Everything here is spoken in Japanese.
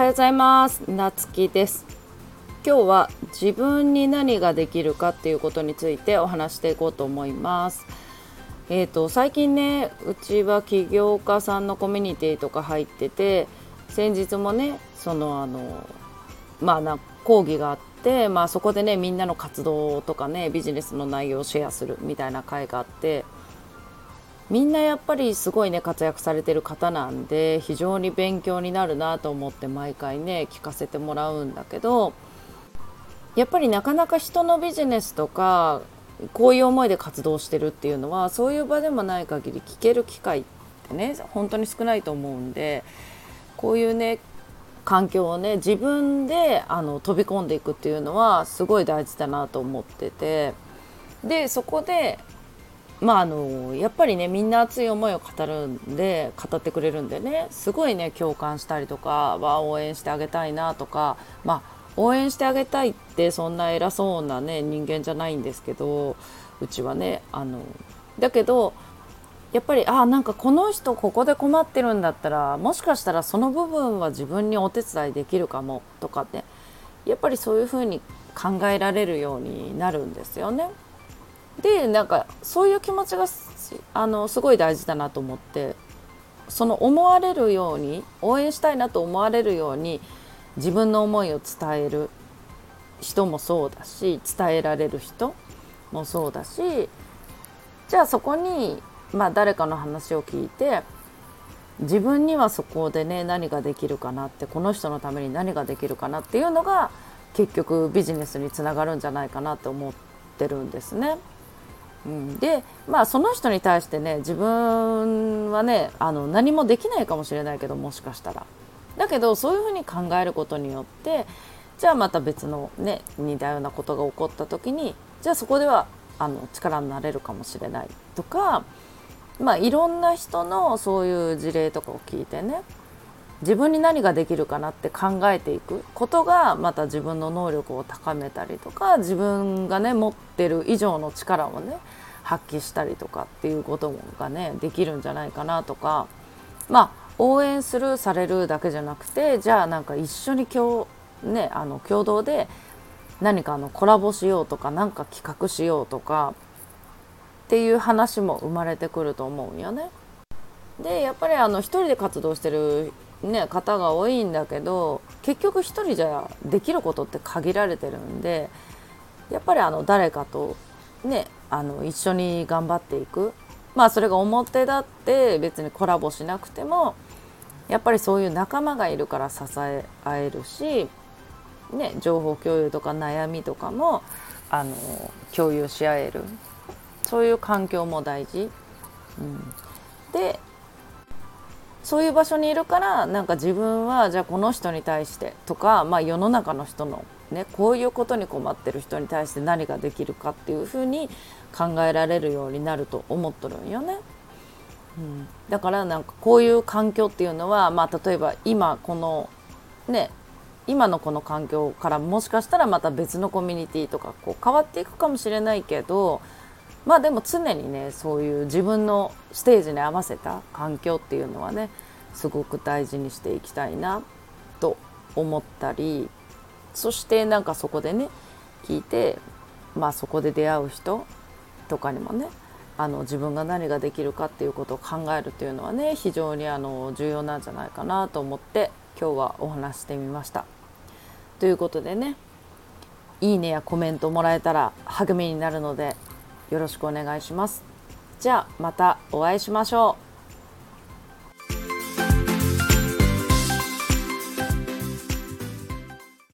はようございます。なつきです。今日は自分に何ができるかっていうことについてお話していこうと思います。えーと、最近ねうちは起業家さんのコミュニティとか入ってて先日もねそのあのまあな講義があって、まあ、そこでねみんなの活動とかねビジネスの内容をシェアするみたいな会があってみんなやっぱりすごいね活躍されてる方なんで非常に勉強になるなと思って毎回ね聞かせてもらうんだけどやっぱりなかなか人のビジネスとかこういう思いで活動してるっていうのはそういう場でもない限り聞ける機会ってね本当に少ないと思うんでこういうね環境をね自分であの飛び込んでいくっていうのはすごい大事だなと思っててでそこでまああのやっぱりねみんな熱い思いを語るんで語ってくれるんでねすごいね共感したりとかは応援してあげたいなとかまあ応援してあげたいってそんな偉そうなね人間じゃないんですけどうちはねあのだけどやっぱりあなんかこの人ここで困ってるんだったらもしかしたらその部分は自分にお手伝いできるかもとかねやっぱりそういうふうに考えられるようになるんですよね。でなんかそういう気持ちがあのすごい大事だなと思ってその思われるように応援したいなと思われるように自分の思いを伝える人もそうだし伝えられる人もそうだしじゃあそこに、まあ、誰かの話を聞いて自分にはそこでね何ができるかなってこの人のために何ができるかなっていうのが結局ビジネスにつながるんじゃないかなと思ってるんですね。うん、でまあその人に対してね自分はねあの何もできないかもしれないけどもしかしたら。だけどそういうふうに考えることによってじゃあまた別のね似たようなことが起こった時にじゃあそこではあの力になれるかもしれないとかまあいろんな人のそういう事例とかを聞いてね自分に何ができるかなって考えていくことがまた自分の能力を高めたりとか自分がね持ってる以上の力をね発揮したりとかっていうことがねできるんじゃないかなとかまあ応援するされるだけじゃなくてじゃあなんか一緒に共,、ね、あの共同で何かあのコラボしようとか何か企画しようとかっていう話も生まれてくると思うよね。でやっぱりあの一人で活動してるね、方が多いんだけど結局一人じゃできることって限られてるんでやっぱりあの誰かと、ね、あの一緒に頑張っていく。まあそれが表だって別にコラボしなくてもやっぱりそういう仲間がいるから支え合えるし、ね、情報共有とか悩みとかもあの共有し合える。そういう環境も大事。うん、でそういう場所にいるからなんか自分はじゃあこの人に対してとか、まあ、世の中の人の、ね、こういうことに困ってる人に対して何ができるかっていうふうに考えられるようになると思っとるんよね。うん、だからなんかこういう環境っていうのは、まあ、例えば今このね今のこの環境からもしかしたらまた別のコミュニティとかこう変わっていくかもしれないけどまあでも常にねそういう自分のステージに合わせた環境っていうのはねすごく大事にしていきたいなと思ったりそしてなんかそこでね聞いてまあそこで出会う人とかにもねあの自分が何ができるかっていうことを考えるっていうのはね非常にあの重要なんじゃないかなと思って今日はお話してみました。ということでねいいねやコメントもらえたら励みになるのでよろしくお願いします。じゃあまたお会いしましょう。